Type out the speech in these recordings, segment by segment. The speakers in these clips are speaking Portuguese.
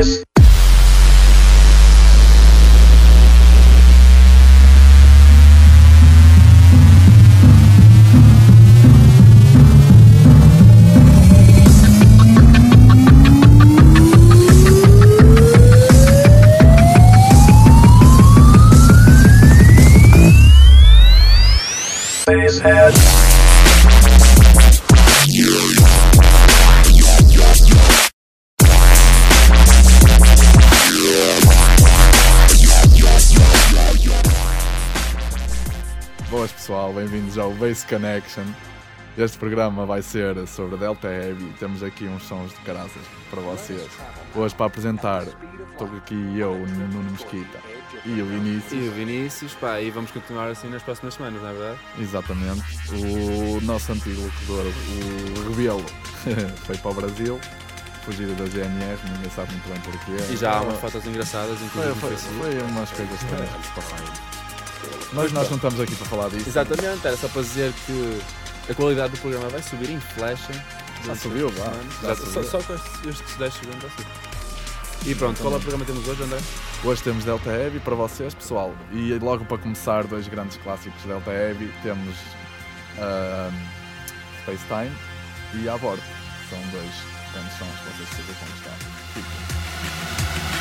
Space. Base Connection. Este programa vai ser sobre Delta Heavy. Temos aqui uns sons de caraças para vocês. Hoje para apresentar, estou aqui eu, o Nuno Mesquita e o E Vinícius. o Vinícius, pá, e vamos continuar assim nas próximas semanas, não é verdade? Exatamente. O nosso antigo locador, o Rebelo, foi para o Brasil, fugido da GNR, ninguém sabe muito bem porquê. E já há umas fotos engraçadas, Foi, inclusive foi, Facebook. foi umas coisas estranhas que se passaram. Mas nós não estamos aqui para falar disso. Exatamente, era só para dizer que a qualidade do programa vai subir em flecha. Já subiu, vá. Já subiu. só, só com estes- estes 10 segundos já subiu. E pronto, qual é o programa que temos hoje, André? Hoje temos Delta Heavy para vocês, pessoal. E logo para começar, dois grandes clássicos de Delta Heavy. Temos ahm, Space Time e A Bordo. São dois grandes sons que vocês precisam como está. Fiquem.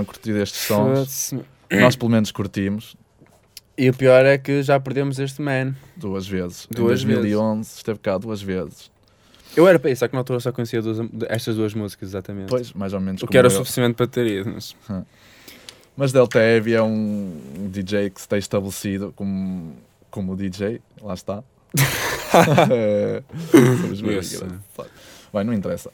Tenham curtido este sons. Nós, pelo menos, curtimos. E o pior é que já perdemos este man. Duas vezes. Duas em 2011 esteve cá duas vezes. Eu era para isso, só que na altura só conhecia duas, estas duas músicas, exatamente. Pois, mais ou menos o que era eu. suficiente para ter ido. Mas... Mas Delta Heavy é um DJ que está estabelecido como, como DJ, lá está. É. Bem, não interessa.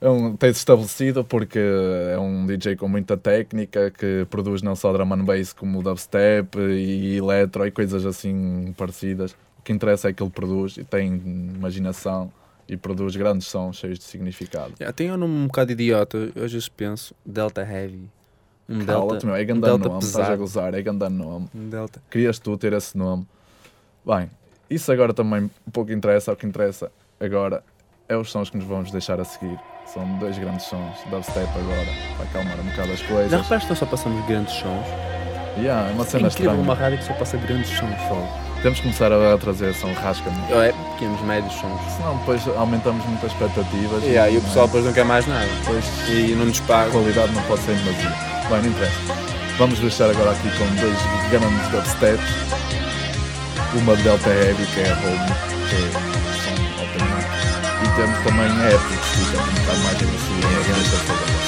É um, tem-se estabelecido porque é um DJ com muita técnica que produz não só drum and bass como dubstep e electro e coisas assim parecidas. O que interessa é que ele produz e tem imaginação e produz grandes sons cheios de significado. Yeah, tem um nome um bocado idiota, eu às vezes penso, Delta Heavy. Um Cala-te, Delta, meu, é um grande delta nome, estás a gozar, é grande nome. Um Delta. Querias tu ter esse nome. Bem, isso agora também pouco interessa. O que interessa agora é os sons que nos vamos deixar a seguir. São dois grandes sons, dubstep agora, para acalmar um bocado as Já coisas. reparaste que nós só passamos grandes sons? Yeah, é uma É cena incrível estranha. uma rádio que só passa grandes sons. Fogo. Temos que começar a trazer som rasca -me. É, pequenos, médios sons. Senão depois aumentamos muitas expectativas. Yeah, e o não é? pessoal depois não quer mais nada. Depois E não nos a paga. qualidade não pode ser invasiva. Bem, não interessa. Vamos deixar agora aqui com dois grandes dubsteps. Uma de Delta Heavy, que é a Home, que é temos também a Apple, fica um bocado mais agressiva. mas deixa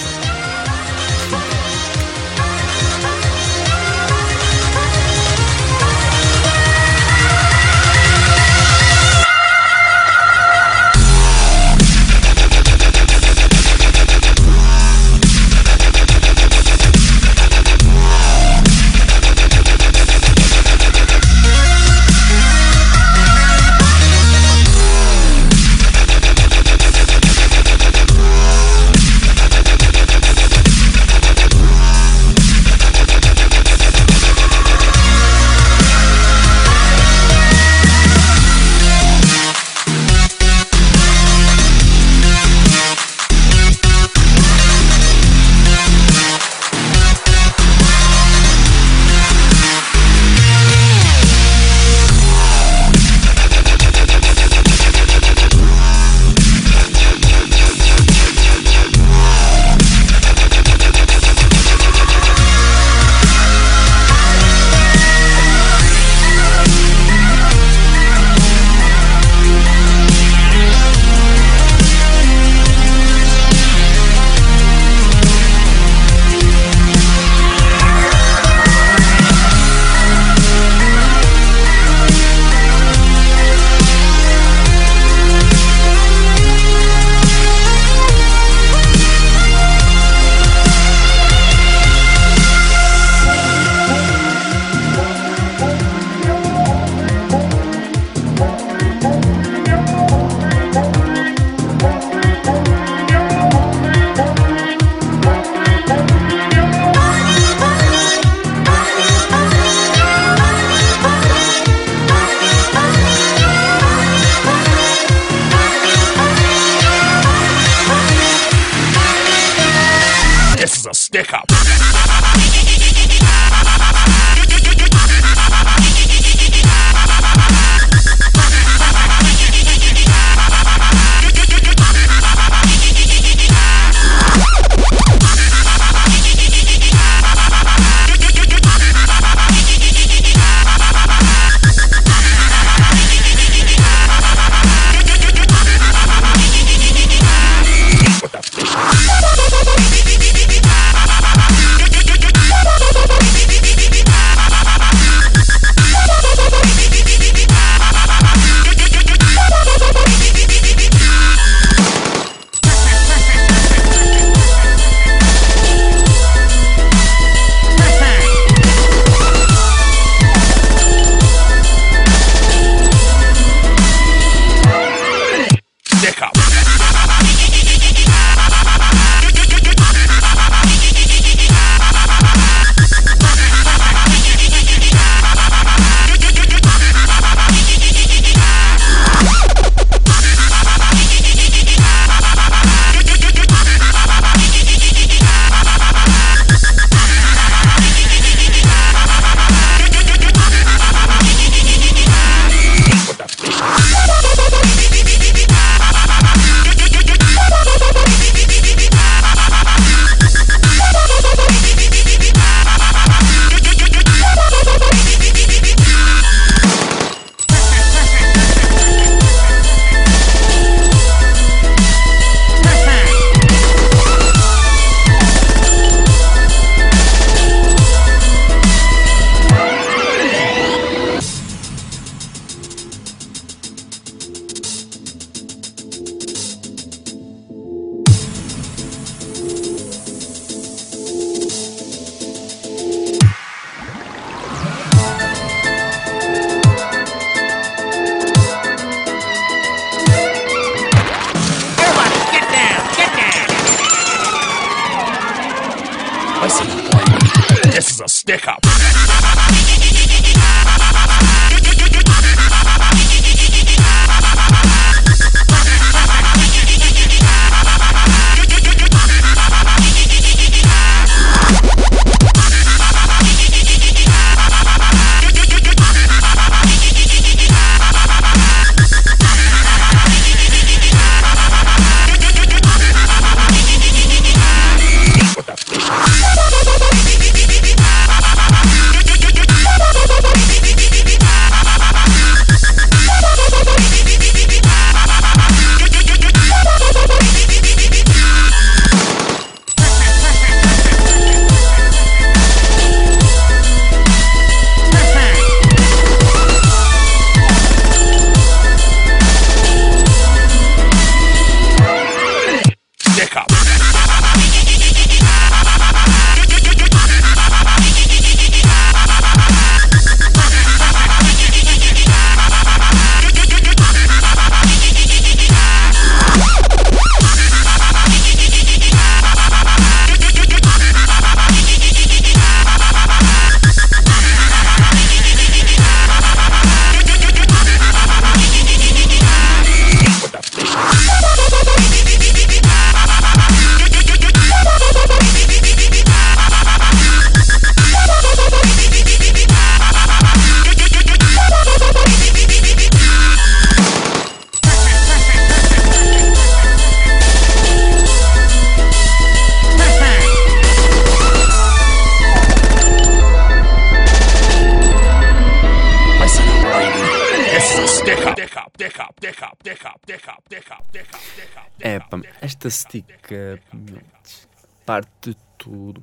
parte de tudo.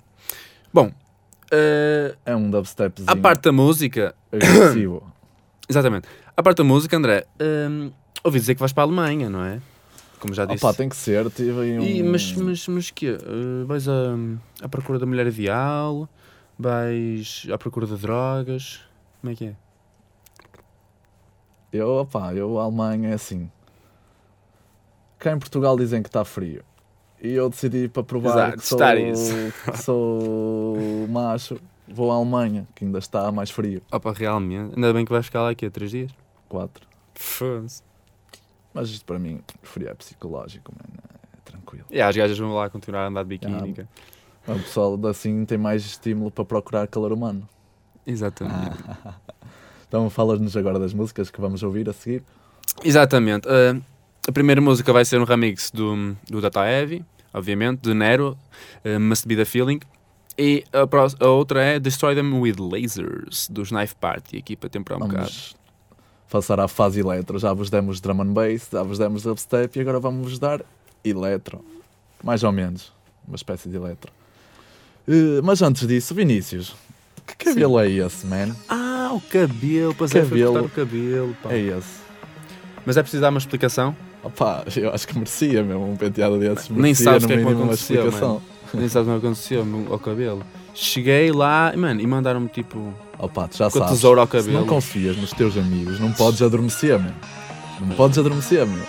Bom, eh, É um dubstepzinho a parte da música, agressivo. exatamente, a parte da música, André, eh, ouvi dizer que vais para a Alemanha, não é? Como já disse. Opa, tem que ser. Tive aí um... E, mas, mas, mas que Vais à, à procura da mulher ideal? Vais à procura de drogas? Como é que é? Eu, opá, eu, a Alemanha é assim. Cá em Portugal dizem que está frio. E eu decidi para provar Exato, que, sou, isso. que sou macho. Vou à Alemanha, que ainda está mais frio. Opa, realmente. Ainda bem que vais ficar lá aqui há três dias. Quatro. Foda-se. Mas isto para mim, frio é psicológico, mano. É tranquilo. E as gajas vão lá continuar a andar de biquíni. Ah. O pessoal assim tem mais estímulo para procurar calor humano. Exatamente. Então fala-nos agora das músicas que vamos ouvir a seguir. Exatamente. Uh, a primeira música vai ser um remix do, do Data Heavy, obviamente, de Nero, uh, Must Be the Feeling. E a, a outra é Destroy Them with Lasers, dos Knife Party, aqui para temperar um bocado. Vamos passar à fase eletro. Já vos demos drum and bass, já vos demos dubstep e agora vamos vos dar eletro. Mais ou menos. Uma espécie de eletro. Eh, mas antes disso, Vinícius, que cabelo é esse, man? Ah, o cabelo, pois é, foi Cabelo. cortar o cabelo. pá. É esse. Mas é preciso dar uma explicação? Opá, eu acho que merecia mesmo um penteado desses. Nem Merecia, sabes o que é que me aconteceu. Nem sabes o que aconteceu ao cabelo. Cheguei lá, mano, e mandaram-me tipo Opá, tu já com a sabes. tesoura ao Se não cabelo. confias nos teus amigos, não podes adormecer, meu. Não podes adormecer, meu.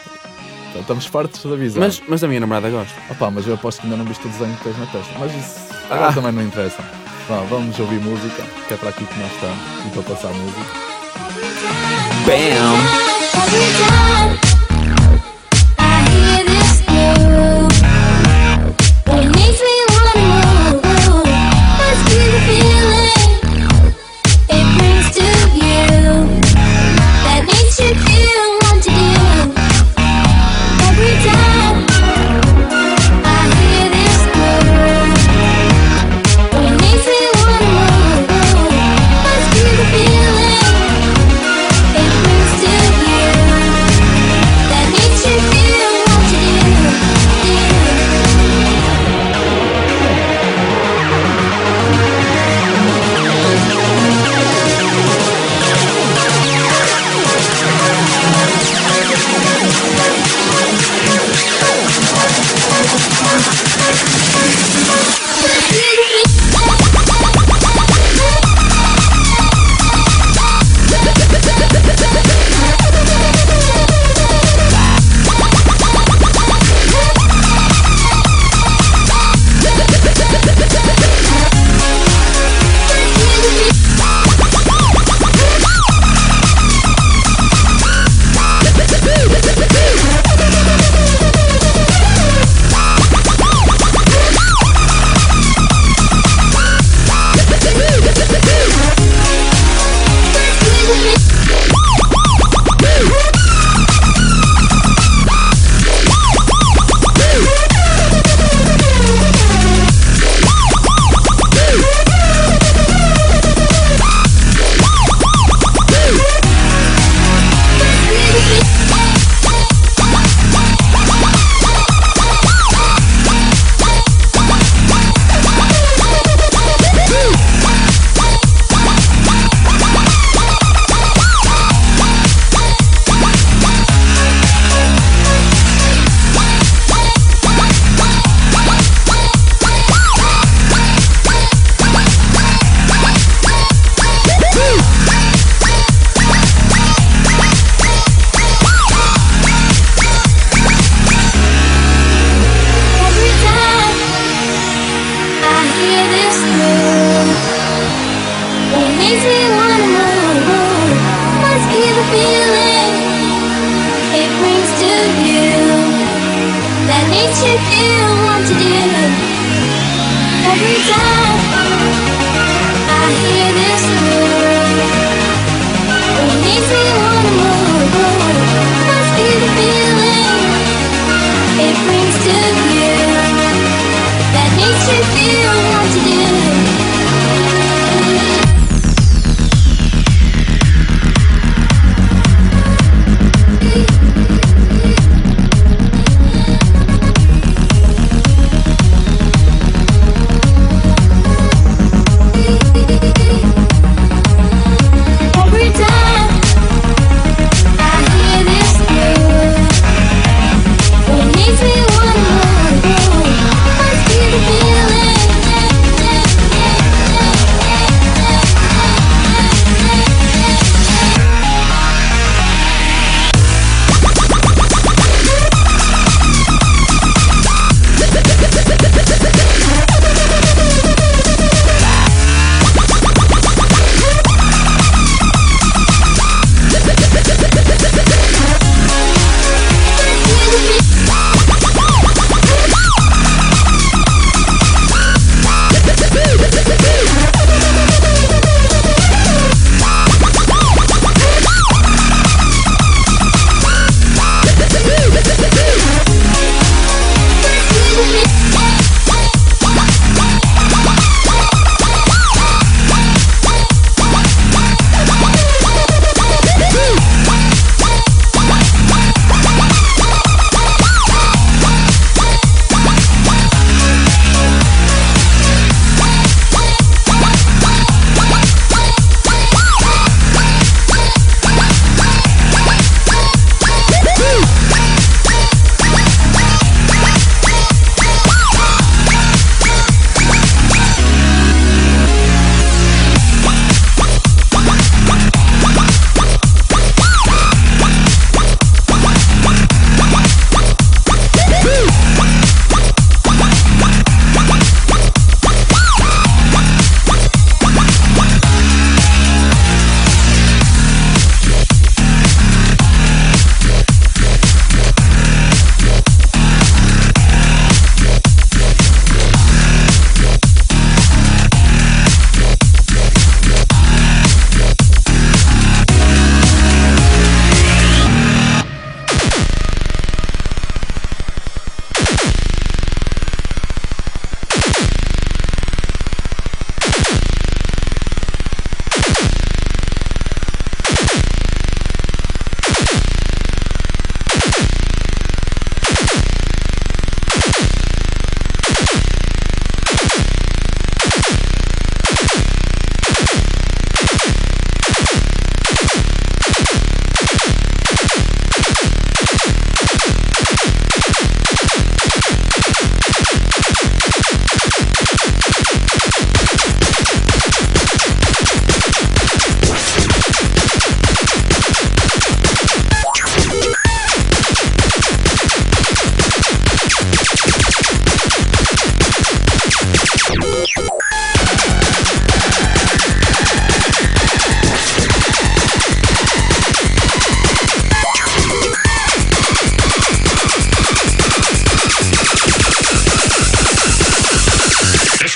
Já estamos fartos de avisar. Mas, mas a minha namorada gosta. Opá, mas eu aposto que ainda não viste o desenho que tens na testa. Mas isso agora Ah. também não interessa. Vá, vamos ouvir música, que é para aqui que nós estamos e para passar música. Bam!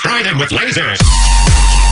Destroy them with lasers.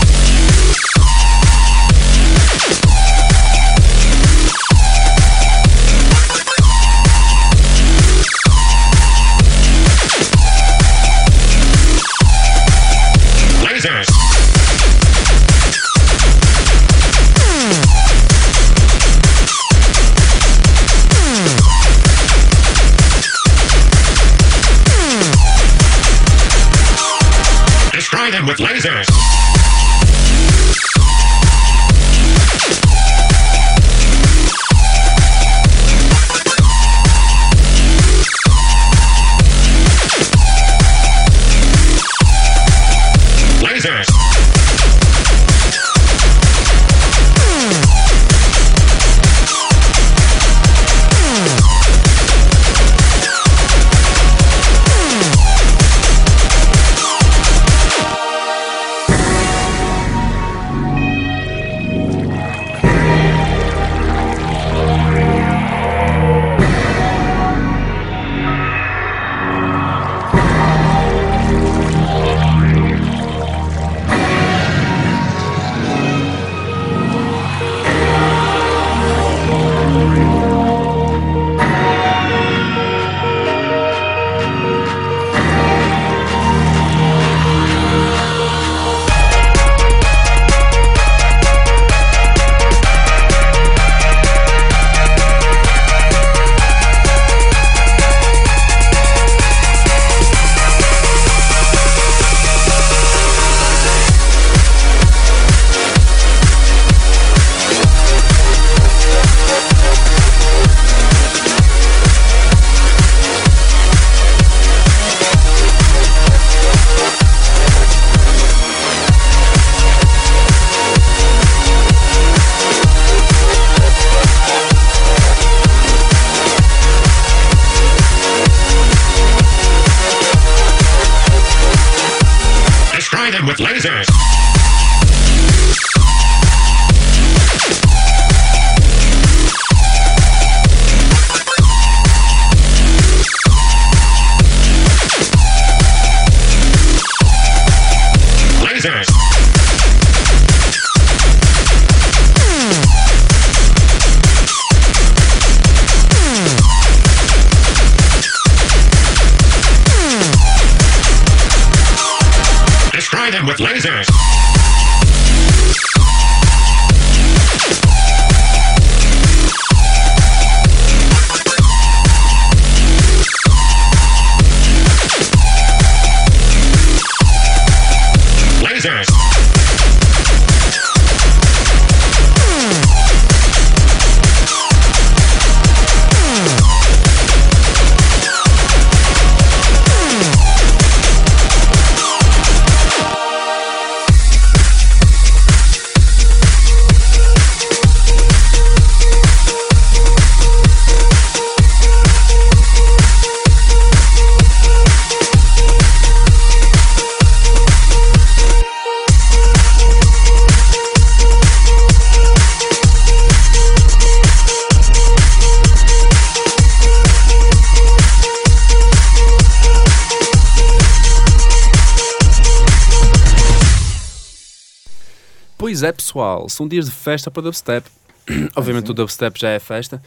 É, pessoal, são dias de festa para dubstep. Obviamente o dubstep já é festa,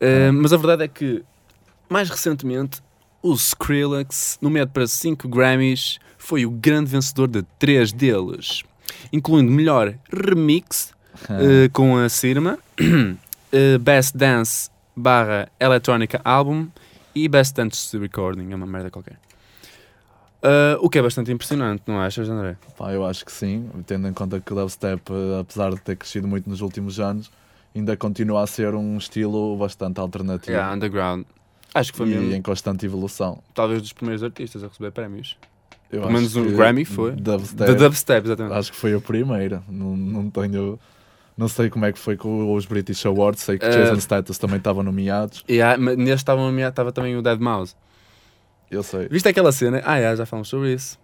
Uh, mas a verdade é que, mais recentemente, o Skrillex, nomeado para 5 Grammys, foi o grande vencedor de 3 deles, incluindo melhor remix uh, com a Sirma, uh, Best Dance barra Electronica Album e Best Dance Recording, é uma merda qualquer. Uh, o que é bastante impressionante, não achas, André? Pá, eu acho que sim, tendo em conta que o dubstep, apesar de ter crescido muito nos últimos anos, ainda continua a ser um estilo bastante alternativo Yeah, underground. Acho que foi e mesmo, em constante evolução. talvez, dos primeiros artistas a receber prémios. Eu Pelo menos um Grammy foi. Dubstep, Da dubstep, exatamente. acho que foi a primeira. Não, não tenho. Não sei como é que foi com os British Awards, sei que Eh, Jason Status também estavam nomeados. Há- mas neste estava nomeado- estava também o Dead Mouse. Eu sei. Viste aquela cena? Ah, yeah, já falamos sobre isso.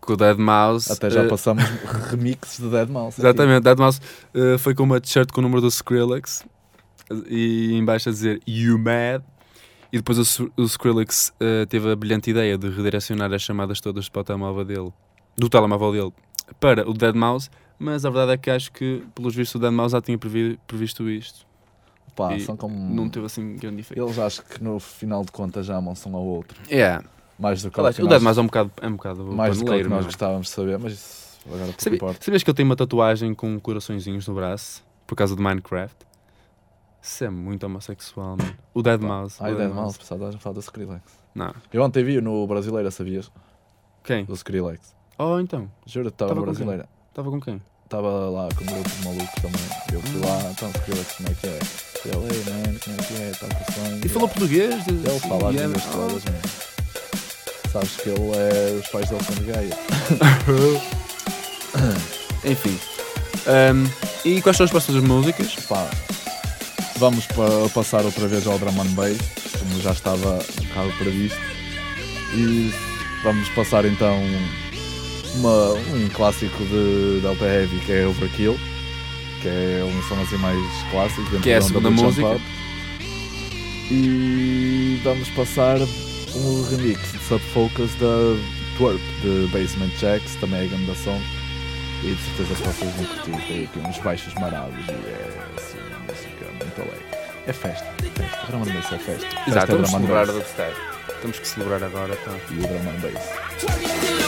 Com o Dead Mouse. Até já eh, passamos remixes de Dead Mouse. aqui. Exatamente, Dead Mouse eh, foi com uma t-shirt com o número do Skrillex e em baixo a dizer You Mad. E depois o, o Skrillex eh, teve a brilhante ideia de redirecionar as chamadas todas para o telemóvel dele, do telemóvel dele, para o Dead Mouse. Mas a verdade é que acho que, pelos vistos, o Dead Mouse já tinha previ- previsto isto. Pá, e são como. Não teve assim grande efeito. Eles acho que no final de contas já amam-se um ao outro. Yeah. Mais do que, que o Dead Mouse é um bocado, é um bocado mais do que o que nós meu. gostávamos de saber, mas isso agora pouco Sabi- importa. Sabias que eu tenho uma tatuagem com coraçõezinhos no braço por causa de Minecraft? Isso é muito homossexual, mano. O Dead Mouse. Ai, o Dead Mouse, pensava que a falar do Skrillex. Não. Eu ontem vi no Brasileira, sabias? Quem? Do Skrillex. Oh, então. Juro, estava Tava no? Brasileira. Estava com quem? Estava lá com um grupo de malucos também. Eu fui lá, então Skrillex, como é que é? E ele, como é que é? Está com. E falou português? Ele fala as é- línguas todas, mano. Sabes que ele é. Os pais dele são de Gaia. Enfim. Ahm, e quais são as próximas músicas? Pá, vamos pa- passar outra vez ao Drum and Bass, como já estava um bocado previsto. E vamos passar então uma- um clássico de, de LP Heavy que é Overkill, que é um som assim mais clássico. Que é a da segunda música. E vamos passar um remix Subfocus da Twerp, de Basement Jacks, também é grande som. E de certeza que vocês vão curtir, tem aqui uns baixos marados e é assim uma música muito alegre. É festa, festa. Drum and Bass é festa. Festa Exato, é vamos and celebrar Bass. dubstep. Temos que celebrar agora, então. E o Drum and Bass.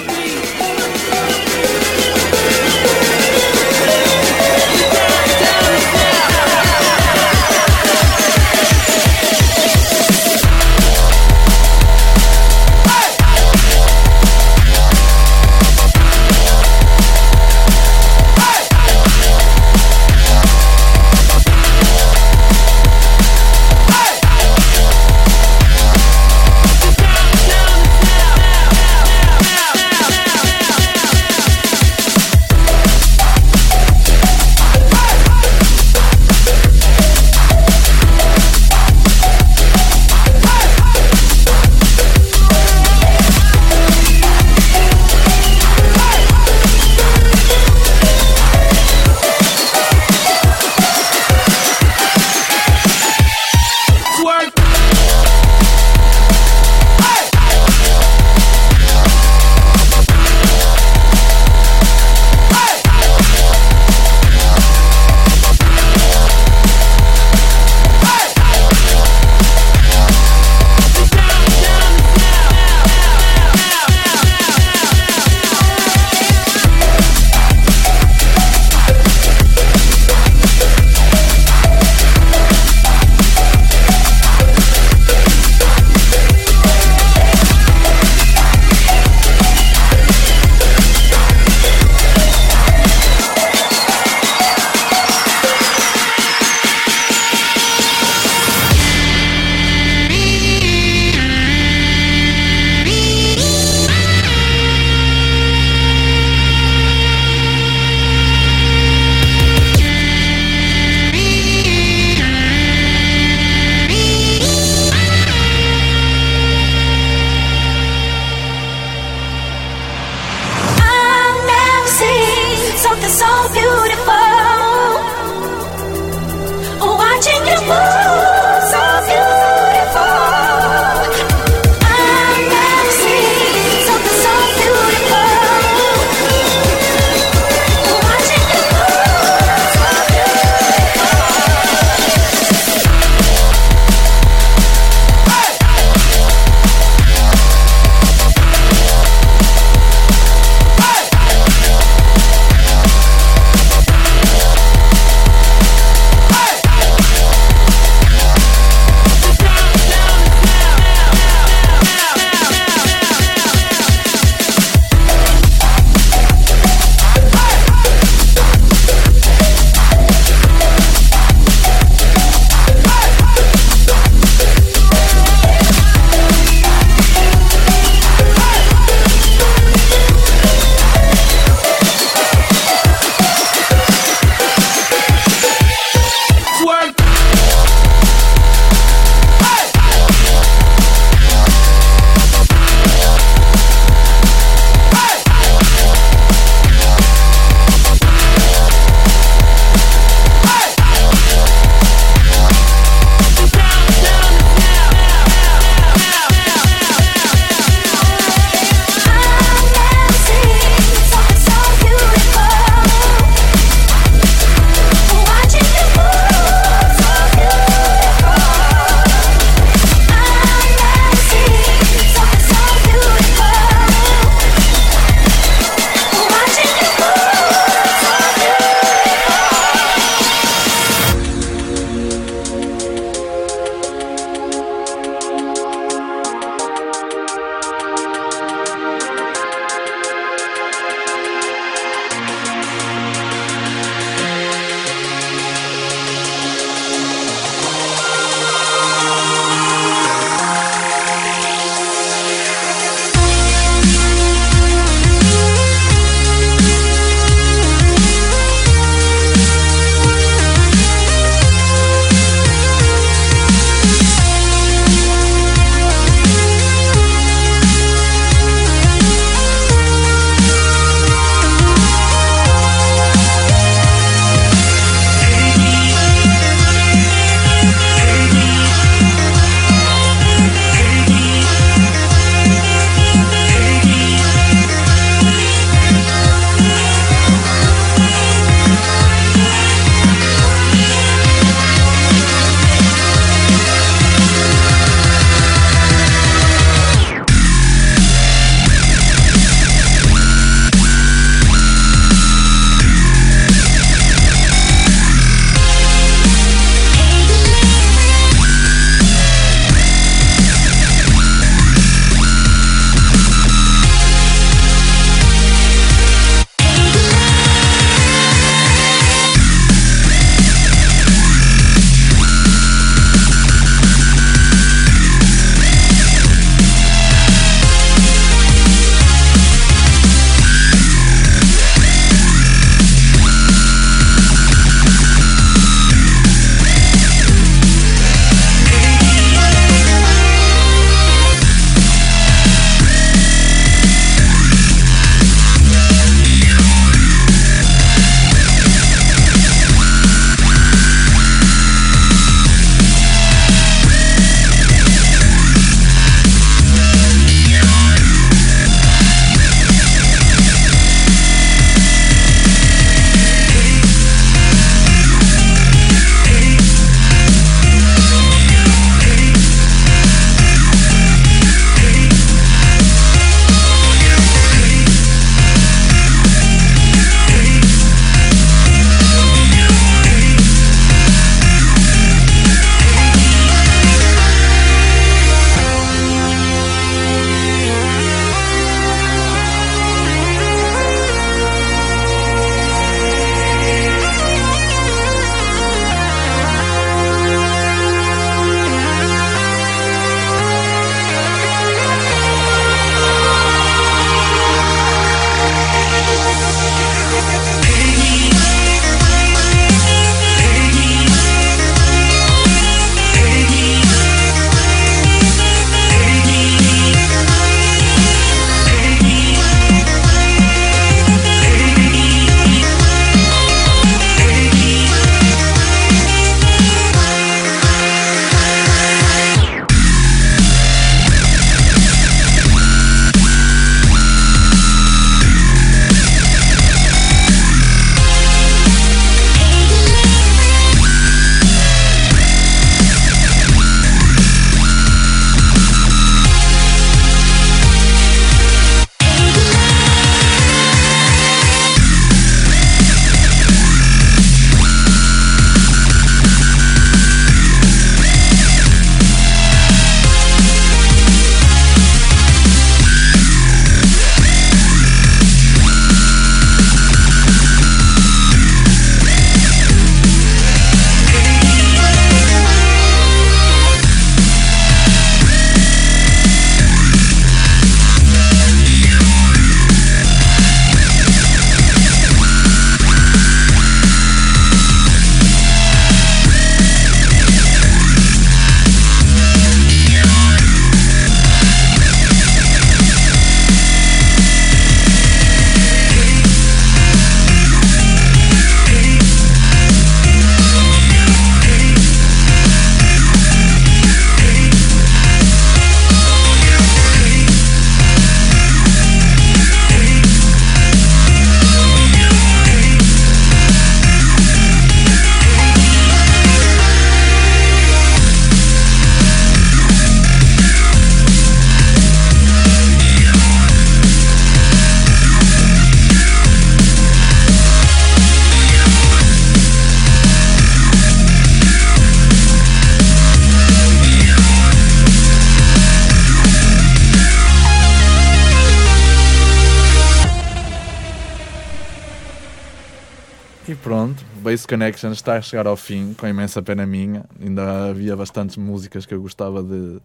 Base Connection está a chegar ao fim, com imensa pena minha. Ainda havia bastantes músicas que eu gostava de,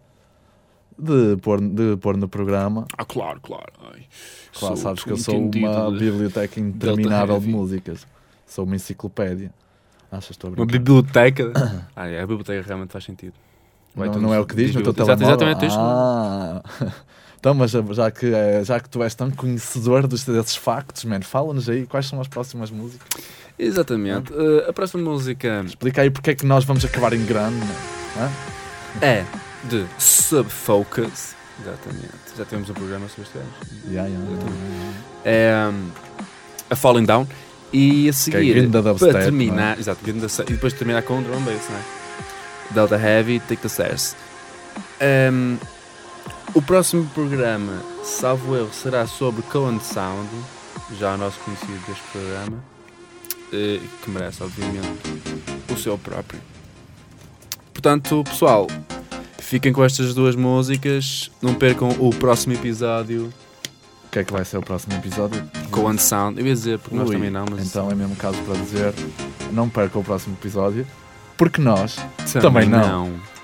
de, pôr, de pôr no programa. Ah, claro, claro. Ai, Claro, sabes que eu sou uma de- biblioteca interminável de músicas. Sou uma enciclopédia. Achas que estou a Uma brincar? biblioteca. ah, é, a biblioteca realmente faz sentido. Vai Não, tu não é o que diz no teu telemóvel? Exatamente, isto. Ah. Então, mas já que, eh, já que tu és tão conhecedor dos, desses factos, man, fala-nos aí quais são as próximas músicas. Exatamente. Uh, a próxima música Explica aí porque é que nós vamos acabar em grande. Hã? é de Subfocus. Exatamente. Já temos um programa sobre este gajo. Yeah, yeah, É um, a Falling Down. E a seguir, ganda dubstep, para terminar, não é? exato, e depois terminar com drum bass, não é? Delta Heavy, Take the Stairs. Um, o próximo programa, salvo erro, será sobre Cohen Sound, já o nosso conhecido deste programa, que merece, obviamente, o seu próprio. Portanto, pessoal, fiquem com estas duas músicas, não percam o próximo episódio, O que é que vai ser o próximo episódio? Cohen Sound. Eu ia dizer, porque nós Ui, também não, mas Então é mesmo caso para dizer, não perca o próximo episódio, porque nós também, também não. não.